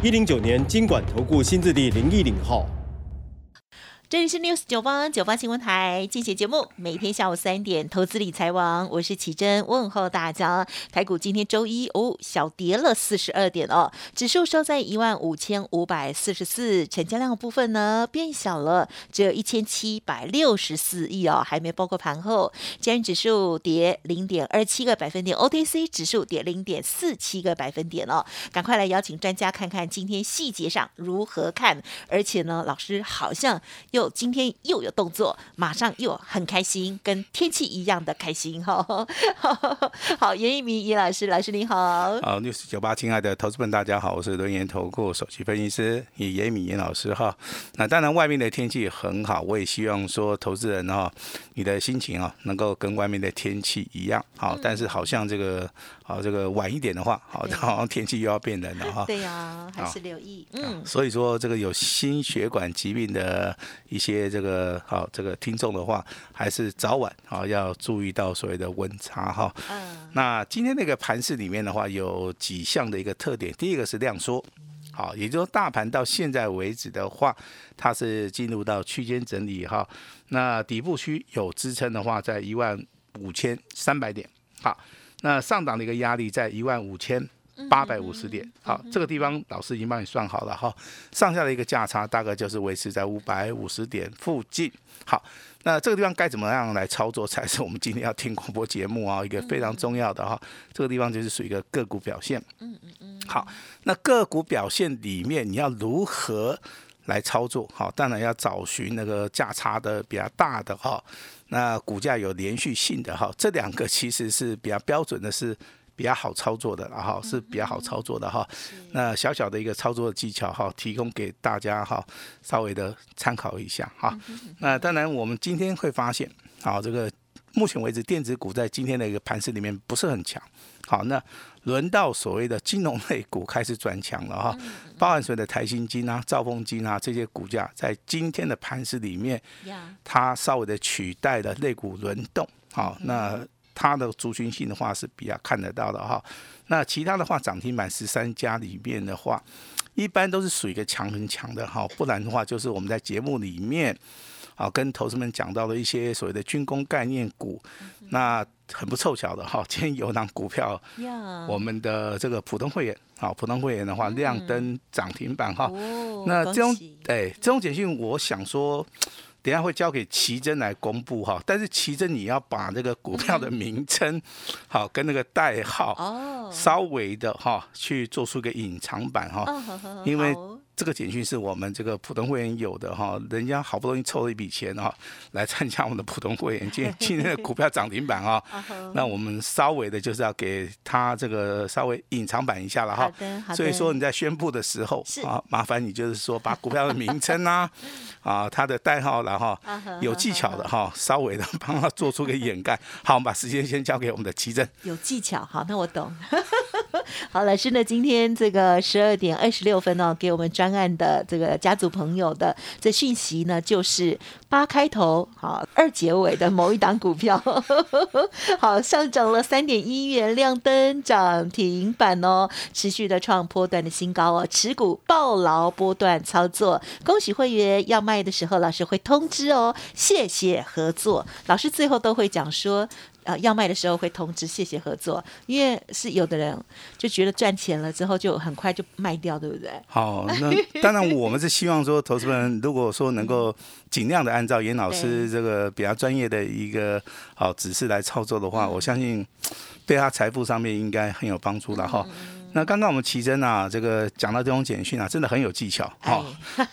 一零九年金管投顾新字第零一零号。这里是 News 九八九八新闻台，进行节目，每天下午三点，投资理财王，我是奇珍，问候大家。台股今天周一哦，小跌了四十二点哦，指数收在一万五千五百四十四，成交量部分呢变小了，只有一千七百六十四亿哦，还没包括盘后。加元指数跌零点二七个百分点，OTC 指数跌零点四七个百分点哦。赶快来邀请专家看看今天细节上如何看，而且呢，老师好像又。又今天又有动作，马上又很开心，跟天气一样的开心哈。好，严一鸣严老师，老师您好。好，news 九八，亲爱的投资们，大家好，我是轮研投顾首席分析师严一鸣严老师哈。那当然，外面的天气很好，我也希望说投资人哈，你的心情啊，能够跟外面的天气一样好。但是好像这个。好，这个晚一点的话，好，好像天气又要变冷了哈。对呀，还是留意。嗯，所以说这个有心血管疾病的一些这个好这个听众的话，还是早晚啊要注意到所谓的温差哈。嗯。那今天那个盘市里面的话，有几项的一个特点。第一个是量缩，好，也就是说大盘到现在为止的话，它是进入到区间整理哈。那底部区有支撑的话，在一万五千三百点。好。那上档的一个压力在一万五千八百五十点，好，这个地方老师已经帮你算好了哈，上下的一个价差大概就是维持在五百五十点附近。好，那这个地方该怎么样来操作才是我们今天要听广播节目啊一个非常重要的哈，这个地方就是属于一个个股表现。嗯嗯嗯。好，那个股表现里面你要如何来操作？好，当然要找寻那个价差的比较大的哈。那股价有连续性的哈，这两个其实是比较标准的，是比较好操作的，然后是比较好操作的哈。那小小的一个操作技巧哈，提供给大家哈，稍微的参考一下哈。那当然，我们今天会发现，好，这个目前为止电子股在今天的一个盘势里面不是很强。好，那轮到所谓的金融类股开始转强了哈，包含所谓的台新金啊、兆丰金啊这些股价，在今天的盘势里面，它稍微的取代了类股轮动。好，那它的族群性的话是比较看得到的哈。那其他的话，涨停板十三家里面的话，一般都是属于一个强很强的哈，不然的话就是我们在节目里面。啊，跟投资们讲到的一些所谓的军工概念股，那很不凑巧的哈，今天有档股票，我们的这个普通会员，好，普通会员的话亮灯涨停板哈，那这种哎，这种简讯，我想说。等下会交给奇珍来公布哈，但是奇珍你要把那个股票的名称，好跟那个代号，哦，稍微的哈去做出个隐藏版哈，因为这个简讯是我们这个普通会员有的哈，人家好不容易凑了一笔钱哈，来参加我们的普通会员，今今天的股票涨停板 啊，那我们稍微的就是要给他这个稍微隐藏版一下了哈，所以说你在宣布的时候啊，麻烦你就是说把股票的名称啊，啊，它的代号然后，有技巧的哈，稍微的帮他做出个掩盖。好，我们把时间先交给我们的奇正。有技巧，好，那我懂。好，老师呢，今天这个十二点二十六分哦，给我们专案的这个家族朋友的这讯息呢，就是八开头，好二结尾的某一档股票，好上涨了三点一元，亮灯涨停板哦，持续的创波段的新高哦，持股暴牢波段操作，恭喜会员要卖的时候，老师会通知哦，谢谢合作，老师最后都会讲说。啊，要卖的时候会通知，谢谢合作，因为是有的人就觉得赚钱了之后就很快就卖掉，对不对？好，那当然我们是希望说，投资人如果说能够尽量的按照严老师这个比较专业的一个好指示来操作的话，我相信对他财富上面应该很有帮助的哈。那刚刚我们奇珍啊，这个讲到这种简讯啊，真的很有技巧哈，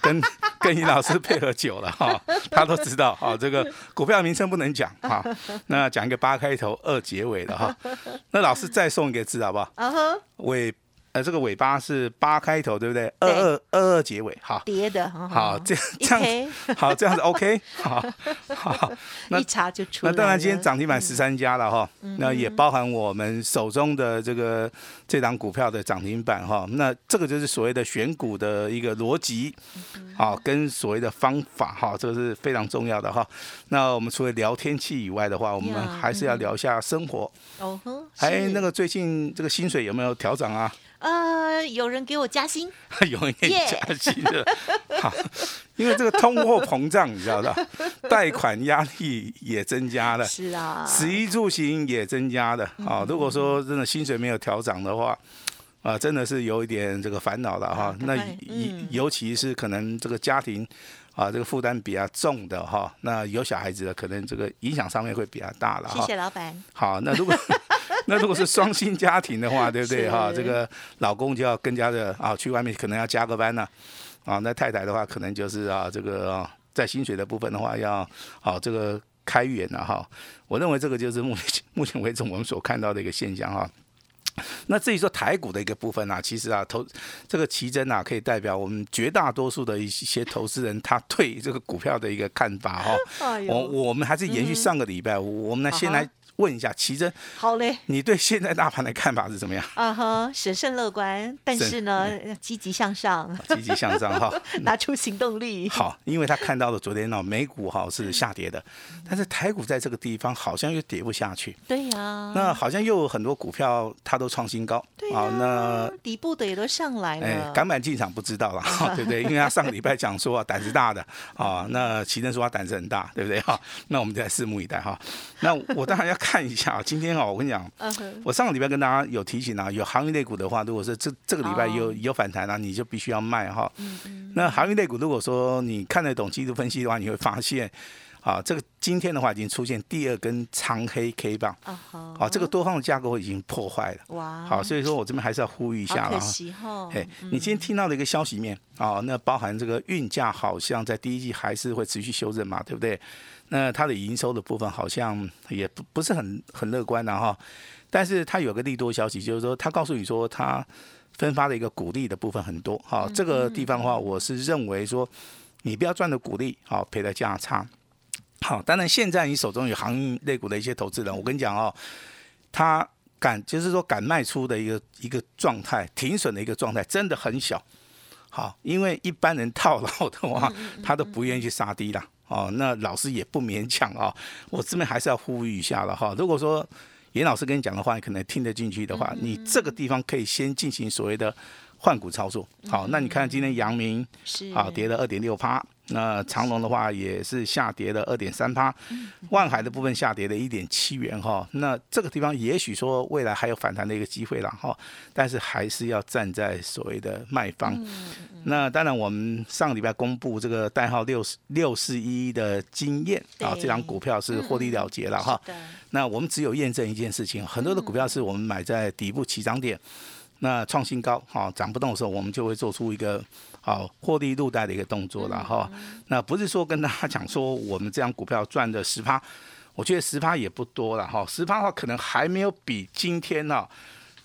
跟 跟尹老师配合久了哈，他都知道哈，这个股票名称不能讲哈，那讲一个八开头二结尾的哈，那老师再送一个字好不好？为呃，这个尾巴是八开头，对不对？二二二二结尾，好，叠的，好，这样这样子，好，这样子 OK，好，好，那一查就出。那当然，今天涨停板十三家了哈，那也包含我们手中的这个这档股票的涨停板哈。那这个就是所谓的选股的一个逻辑，好，跟所谓的方法哈，这个是非常重要的哈。那我们除了聊天气以外的话，我们还是要聊一下生活。哦哼，哎，那个最近这个薪水有没有调整啊？呃，有人给我加薪，有人给加薪的，好，因为这个通货膨胀，你知道的，贷款压力也增加了，是啊，食衣住行也增加了，啊，如果说真的薪水没有调涨的话，啊，真的是有一点这个烦恼了哈。那尤尤其是可能这个家庭啊，这个负担比较重的哈，那有小孩子的，可能这个影响上面会比较大了。谢谢老板。好，那如果。那如果是双薪家庭的话，对不对哈？这个老公就要更加的啊，去外面可能要加个班呢，啊，那太太的话可能就是啊，这个在薪水的部分的话要好这个开源了哈。我认为这个就是目前 目前为止我们所看到的一个现象哈。那至于说台股的一个部分啊，其实啊投这个奇珍啊，可以代表我们绝大多数的一些投资人他对这个股票的一个看法哈。我我们还是延续上个礼拜，我们呢先来。问一下奇珍，好嘞，你对现在大盘的看法是怎么样？啊哈，审慎乐观，但是呢，积极向上，积极向上哈，拿出行动力。好，因为他看到了昨天呢，美股哈是下跌的，但是台股在这个地方好像又跌不下去。对呀，那好像又有很多股票它都创新高。对啊，那底部的也都上来了。哎，敢不敢进场不知道了，对不对？因为他上个礼拜讲说胆子大的啊，那奇珍说他胆子很大，对不对？哈，那我们再拭目以待哈。那我当然要。看一下今天啊，我跟你讲，我上个礼拜跟大家有提醒啊，有航运类股的话，如果是这这个礼拜有有反弹啊，你就必须要卖哈。那航运类股如果说你看得懂技术分析的话，你会发现，啊，这个今天的话已经出现第二根长黑 K 棒，啊，这个多方的架构已经破坏了。哇，好，所以说我这边还是要呼吁一下了哈。嘿，你今天听到的一个消息面啊，那包含这个运价好像在第一季还是会持续修正嘛，对不对？那它的营收的部分好像也不不是很很乐观的哈，但是它有个利多消息，就是说它告诉你说它分发的一个股利的部分很多，好，这个地方的话，我是认为说你不要赚的股利，好赔的价差，好，当然现在你手中有航运类股的一些投资人，我跟你讲哦，他敢就是说敢卖出的一个一个状态，停损的一个状态真的很小，好，因为一般人套牢的话，他都不愿意去杀低了。哦，那老师也不勉强啊，我这边还是要呼吁一下了哈。如果说严老师跟你讲的话，你可能听得进去的话，你这个地方可以先进行所谓的换股操作。好，那你看今天阳明是啊跌了二点六趴。那长隆的话也是下跌了二点三趴，万海的部分下跌了一点七元哈。那这个地方也许说未来还有反弹的一个机会了哈，但是还是要站在所谓的卖方。那当然，我们上礼拜公布这个代号六六四一的经验啊，这张股票是获利了结了哈。那我们只有验证一件事情，很多的股票是我们买在底部起涨点。那创新高，哈，涨不动的时候，我们就会做出一个好获利入袋的一个动作了，哈。那不是说跟大家讲说我们这样股票赚的十趴，我觉得十趴也不多了，哈。十趴的话，可能还没有比今天呢。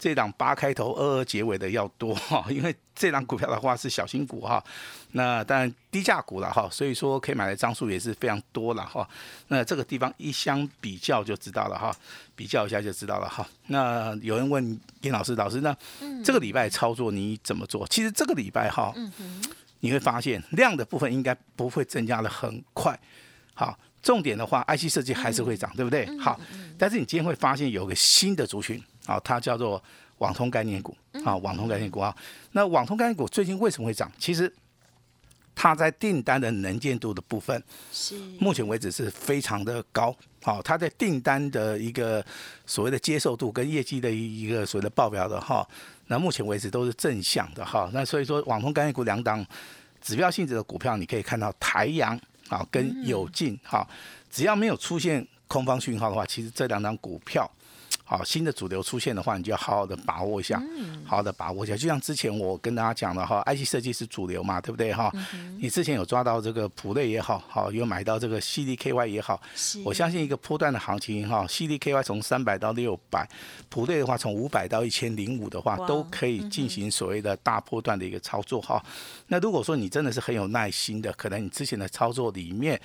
这档八开头二二结尾的要多 哈，因为这档股票的话是小型股哈，那当然低价股了哈，所以说可以买的张数也是非常多了哈。那这个地方一相比较就知道了哈，比较一下就知道了哈。那有人问严老师，老师那这个礼拜操作你怎么做？其实这个礼拜哈，你会发现量的部分应该不会增加的很快，好。重点的话，IC 设计还是会涨，对不对？好，但是你今天会发现有个新的族群啊，它叫做网通概念股啊，网通概念股啊。那网通概念股最近为什么会涨？其实它在订单的能见度的部分，是目前为止是非常的高。好，它在订单的一个所谓的接受度跟业绩的一个所谓的报表的哈，那目前为止都是正向的哈。那所以说，网通概念股两档指标性质的股票，你可以看到台阳。啊，跟有进哈，只要没有出现空方讯号的话，其实这两档股票，好新的主流出现的话，你就要好好的把握一下，好好的把握一下。就像之前我跟大家讲的哈，IC 设计是主流嘛，对不对哈？你之前有抓到这个普瑞也好，好有买到这个 CDKY 也好，我相信一个波段的行情哈，CDKY 从三百到六百，普瑞的话从五百到一千零五的话，都可以进行所谓的大波段的一个操作哈。那如果说你真的是很有耐心的，可能你之前的操作里面，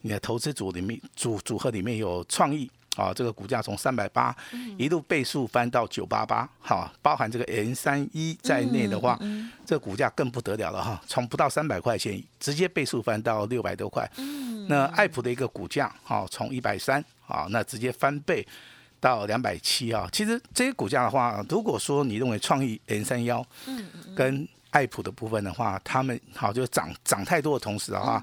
你的投资组里面组组合里面有创意。啊，这个股价从三百八一路倍数翻到九八八，哈，包含这个 N 三一在内的话，这个股价更不得了了哈，从不到三百块钱直接倍数翻到六百多块。那爱普的一个股价，哈，从一百三啊，那直接翻倍到两百七啊。其实这些股价的话，如果说你认为创意 N 三幺跟爱普的部分的话，他们好就涨涨太多的同时的话，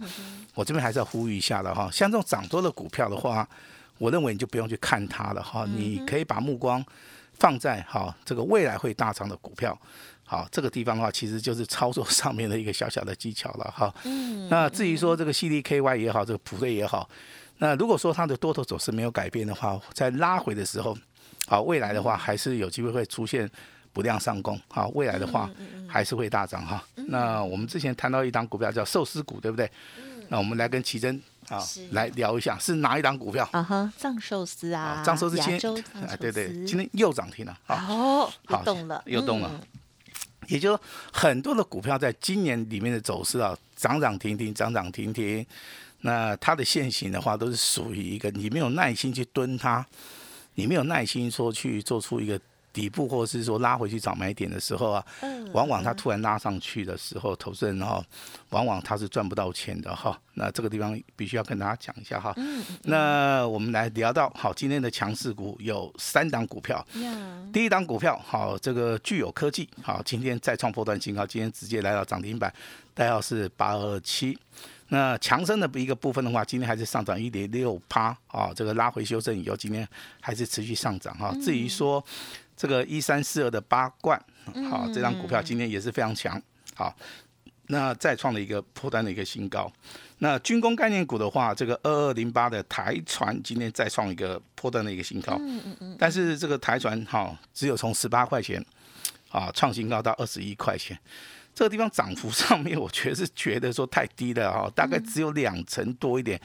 我这边还是要呼吁一下的哈，像这种涨多的股票的话。我认为你就不用去看它了哈，你可以把目光放在哈这个未来会大涨的股票，好这个地方的话，其实就是操作上面的一个小小的技巧了哈。嗯。那至于说这个 CDKY 也好，这个普瑞也好，那如果说它的多头走势没有改变的话，在拉回的时候，好未来的话还是有机会会出现不量上攻，好未来的话还是会大涨哈。那我们之前谈到一档股票叫寿司股，对不对？那我们来跟奇珍。好，来聊一下是哪一档股票？啊哈，藏寿司啊，藏寿司今天，啊对对，今天又涨停了。哦，又动了，又动了。也就是很多的股票在今年里面的走势啊，涨涨停停，涨涨停停。那它的现形的话，都是属于一个你没有耐心去蹲它，你没有耐心说去做出一个。底部或者是说拉回去找买点的时候啊，往往它突然拉上去的时候，投资人哈，往往他是赚不到钱的哈。那这个地方必须要跟大家讲一下哈。那我们来聊到好，今天的强势股有三档股票。第一档股票好，这个具有科技好，今天再创破断新高，今天直接来到涨停板，代号是八二七。那强升的一个部分的话，今天还是上涨一点六趴啊，这个拉回修正以后，今天还是持续上涨哈。至于说。这个一三四二的八冠，好，这张股票今天也是非常强，好，那再创了一个破单的一个新高。那军工概念股的话，这个二二零八的台船今天再创一个破单的一个新高，嗯嗯嗯。但是这个台船哈，只有从十八块钱啊创新高到二十一块钱，这个地方涨幅上面，我觉得是觉得说太低了哈，大概只有两成多一点，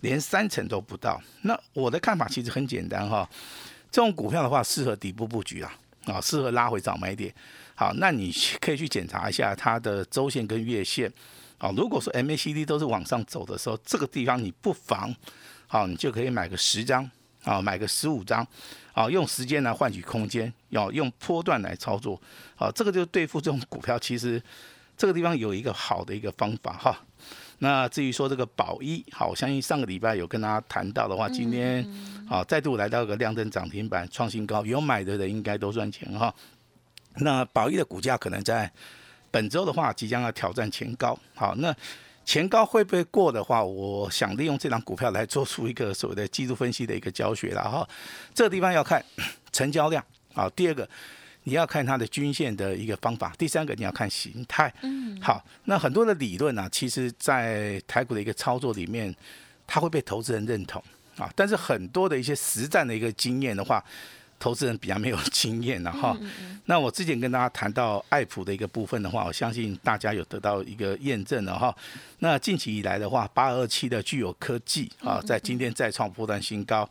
连三成都不到。那我的看法其实很简单哈。这种股票的话，适合底部布局啊，啊，适合拉回早买点。好，那你可以去检查一下它的周线跟月线。啊，如果说 MACD 都是往上走的时候，这个地方你不妨，好，你就可以买个十张，啊，买个十五张，啊，用时间来换取空间，要用波段来操作。好，这个就对付这种股票，其实这个地方有一个好的一个方法哈。那至于说这个宝一，好，我相信上个礼拜有跟大家谈到的话，今天好再度来到一个亮灯涨停板创新高，有买的人应该都赚钱哈。那宝一的股价可能在本周的话即将要挑战前高，好，那前高会不会过的话，我想利用这张股票来做出一个所谓的技术分析的一个教学了哈。这个地方要看成交量，啊，第二个。你要看它的均线的一个方法，第三个你要看形态。嗯，好，那很多的理论呢，其实在台股的一个操作里面，它会被投资人认同啊。但是很多的一些实战的一个经验的话，投资人比较没有经验的哈。那我之前跟大家谈到爱普的一个部分的话，我相信大家有得到一个验证了哈。那近期以来的话，八二七的具有科技啊，在今天再创波段新高。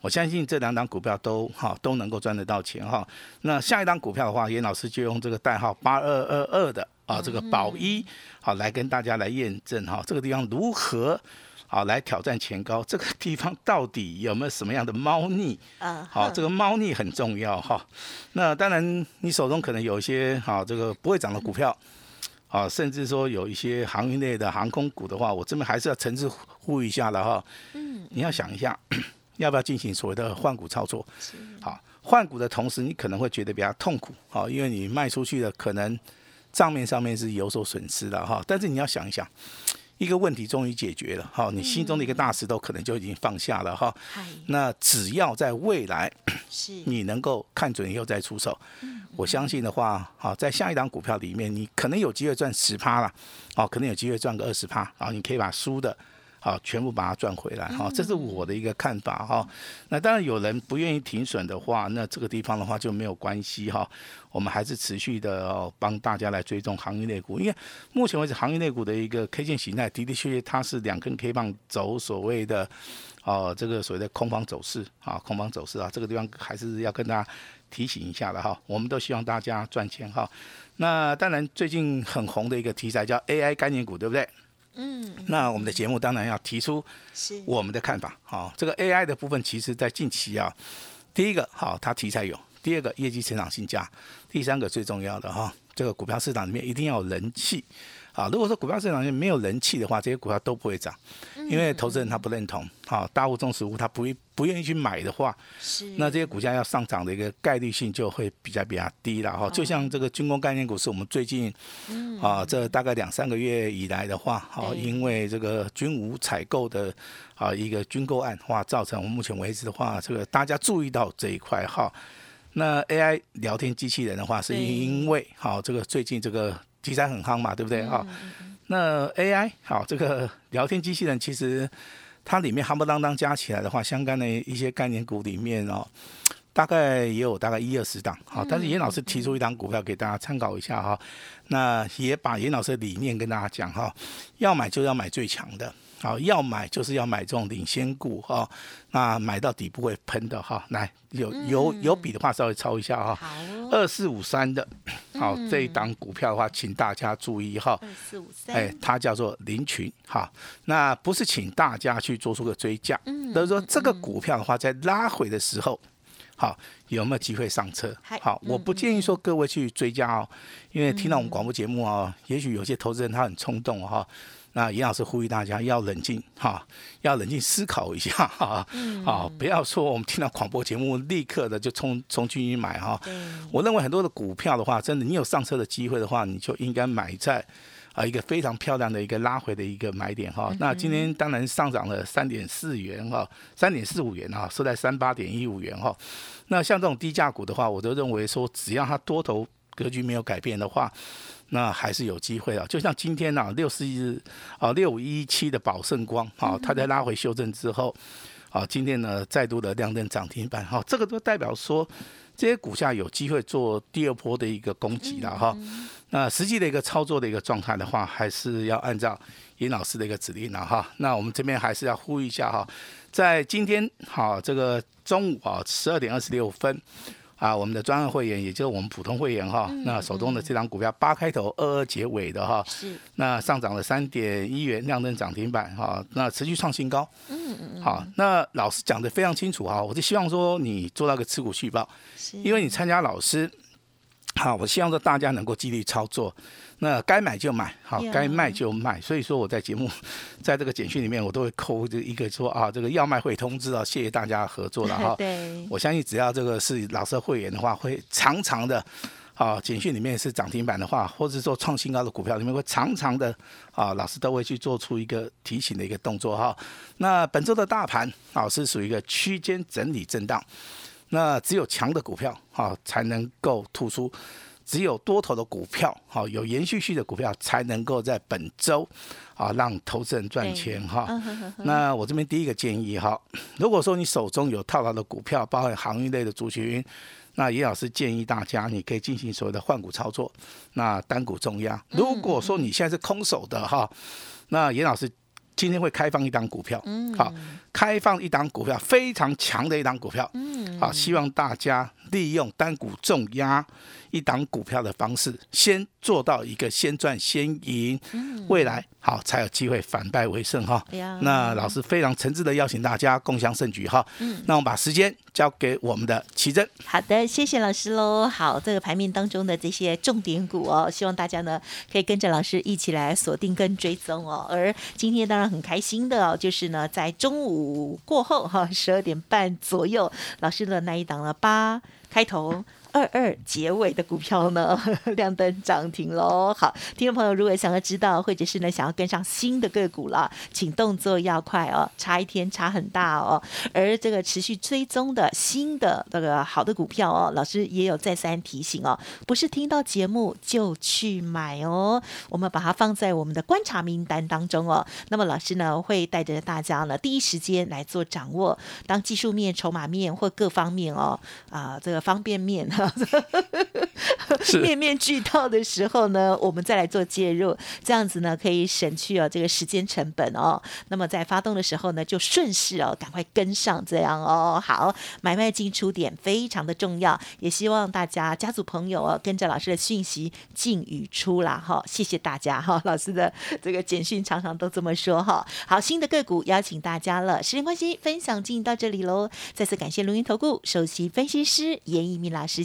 我相信这两档股票都哈都能够赚得到钱哈。那下一档股票的话，严老师就用这个代号八二二二的啊，这个宝一好来跟大家来验证哈，这个地方如何好来挑战前高？这个地方到底有没有什么样的猫腻？啊，好，这个猫腻很重要哈。那当然，你手中可能有一些好这个不会涨的股票，啊，甚至说有一些航运类的航空股的话，我这边还是要诚挚呼吁一下了哈。嗯，你要想一下。要不要进行所谓的换股操作？好，换股的同时，你可能会觉得比较痛苦，好，因为你卖出去的可能账面上面是有所损失的哈。但是你要想一想，一个问题终于解决了，哈，你心中的一个大石头可能就已经放下了哈。那只要在未来，是你能够看准以后再出手，我相信的话，好，在下一档股票里面，你可能有机会赚十趴了，哦，可能有机会赚个二十趴，啊，你可以把输的。好，全部把它赚回来哈，这是我的一个看法哈。那当然有人不愿意停损的话，那这个地方的话就没有关系哈。我们还是持续的帮大家来追踪行业类股，因为目前为止行业类股的一个 K 线形态的的确确它是两根 K 棒走所谓的哦这个所谓的空方走势啊，空方走势啊，这个地方还是要跟大家提醒一下的哈。我们都希望大家赚钱哈。那当然最近很红的一个题材叫 AI 概念股，对不对？嗯，那我们的节目当然要提出我们的看法。好，这个 AI 的部分，其实在近期啊，第一个好，它题材有；第二个业绩成长性佳；第三个最重要的哈，这个股票市场里面一定要有人气。啊，如果说股票市场上没有人气的话，这些股票都不会涨，因为投资人他不认同，好，大户中实物他不不愿意去买的话，是，那这些股价要上涨的一个概率性就会比较比较低了哈。就像这个军工概念股，是我们最近，啊，这大概两三个月以来的话，好，因为这个军武采购的啊一个军购案话，造成我们目前为止的话，这个大家注意到这一块哈。那 AI 聊天机器人的话，是因为好这个最近这个。题材很夯嘛，对不对哈？那 AI 好，这个 聊天机器人其实它里面夯不啷当加起来的话，相关的一些概念股里面哦，大概也有大概一二十档好。但是严老师提出一档股票给大家参考一下哈，那也把严老师的理念跟大家讲哈，要买就要买最强的。好，要买就是要买这种领先股哈，那买到底部会喷的哈。来，有有有笔的话稍微抄一下哈。好，二四五三的，好这一档股票的话，请大家注意哈。二四五三，哎，它叫做林群哈。那不是请大家去做出个追加，嗯，都是说这个股票的话，在拉回的时候，好有没有机会上车？好，我不建议说各位去追加哦，因为听到我们广播节目啊，也许有些投资人他很冲动哈。那严老师呼吁大家要冷静哈，要冷静思考一下哈，啊，不要说我们听到广播节目立刻的就冲冲进去买哈。我认为很多的股票的话，真的你有上车的机会的话，你就应该买在啊一个非常漂亮的一个拉回的一个买点哈。那今天当然上涨了三点四元哈，三点四五元哈，收在三八点一五元哈。那像这种低价股的话，我都认为说，只要它多头格局没有改变的话。那还是有机会啊，就像今天呢，六四一啊六五一七的宝盛光啊，它在拉回修正之后，啊，今天呢再度的亮灯涨停板哈，这个都代表说这些股价有机会做第二波的一个攻击了哈。那实际的一个操作的一个状态的话，还是要按照尹老师的一个指令了哈。那我们这边还是要呼吁一下哈，在今天好这个中午啊十二点二十六分。啊，我们的专案会员，也就是我们普通会员哈，那手中的这张股票八开头二二结尾的哈，是那上涨了三点一元，亮灯涨停板哈，那持续创新高。嗯嗯嗯。好，那老师讲的非常清楚哈，我就希望说你做到个持股续报，因为你参加老师。好，我希望说大家能够纪律操作，那该买就买，好，该卖就卖。所以说我在节目，在这个简讯里面，我都会扣这一个说啊，这个要卖会通知啊，谢谢大家合作了 哈。对，我相信只要这个是老师会员的话，会常常的，啊，简讯里面是涨停板的话，或者说创新高的股票里面会常常的，啊，老师都会去做出一个提醒的一个动作哈。那本周的大盘，啊，是属于一个区间整理震荡。那只有强的股票哈才能够突出，只有多头的股票哈有延续性的股票才能够在本周啊让投资人赚钱哈。那我这边第一个建议哈，如果说你手中有套牢的股票，包含航运类的族群，那严老师建议大家你可以进行所谓的换股操作，那单股重压。如果说你现在是空手的哈，那严老师。今天会开放一档股票，好，开放一档股票，非常强的一档股票，好，希望大家利用单股重压一档股票的方式，先做到一个先赚先赢，未来。好，才有机会反败为胜哈。那老师非常诚挚的邀请大家共享盛举哈。嗯，那我们把时间交给我们的奇珍。好的，谢谢老师喽。好，这个排面当中的这些重点股哦，希望大家呢可以跟着老师一起来锁定跟追踪哦。而今天当然很开心的哦，就是呢在中午过后哈，十二点半左右，老师的那一档了八开头。二二结尾的股票呢，亮灯涨停喽。好，听众朋友，如果想要知道，或者是呢想要跟上新的个股了，请动作要快哦，差一天差很大哦。而这个持续追踪的新的这个好的股票哦，老师也有再三提醒哦，不是听到节目就去买哦，我们把它放在我们的观察名单当中哦。那么老师呢会带着大家呢第一时间来做掌握，当技术面、筹码面或各方面哦啊这个方便面。面面俱到的时候呢，我们再来做介入，这样子呢可以省去哦这个时间成本哦。那么在发动的时候呢，就顺势哦赶快跟上，这样哦好，买卖进出点非常的重要，也希望大家家族朋友哦跟着老师的讯息进与出啦哈，谢谢大家哈，老师的这个简讯常常都这么说哈。好，新的个股邀请大家了，时间关系，分享进行到这里喽，再次感谢录音投顾首席分析师严一鸣老师，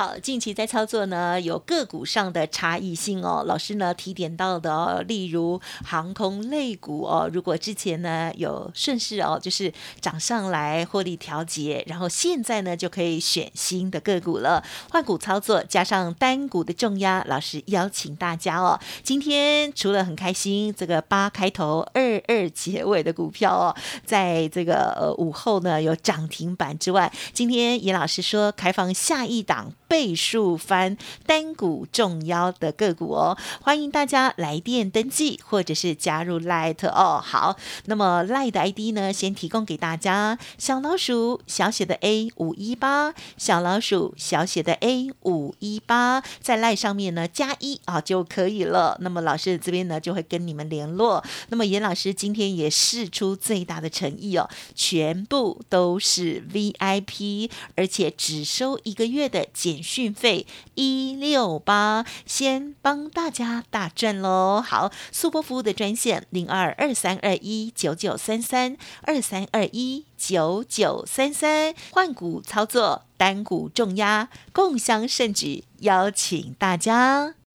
好，近期在操作呢，有个股上的差异性哦。老师呢提点到的哦，例如航空类股哦，如果之前呢有顺势哦，就是涨上来获利调节，然后现在呢就可以选新的个股了，换股操作加上单股的重压，老师邀请大家哦，今天除了很开心，这个八开头二二结尾的股票哦，在这个呃午后呢有涨停板之外，今天严老师说开放下一档。倍数翻单股重腰的个股哦，欢迎大家来电登记或者是加入 Light 哦。好，那么 Light 的 ID 呢，先提供给大家：小老鼠小写的 A 五一八，小老鼠小写的 A 五一八，在 Light 上面呢加一啊就可以了。那么老师这边呢就会跟你们联络。那么严老师今天也试出最大的诚意哦，全部都是 VIP，而且只收一个月的减。讯费一六八，先帮大家大赚喽！好，速播服务的专线零二二三二一九九三三二三二一九九三三，换股操作，单股重压，共享盛举，邀请大家。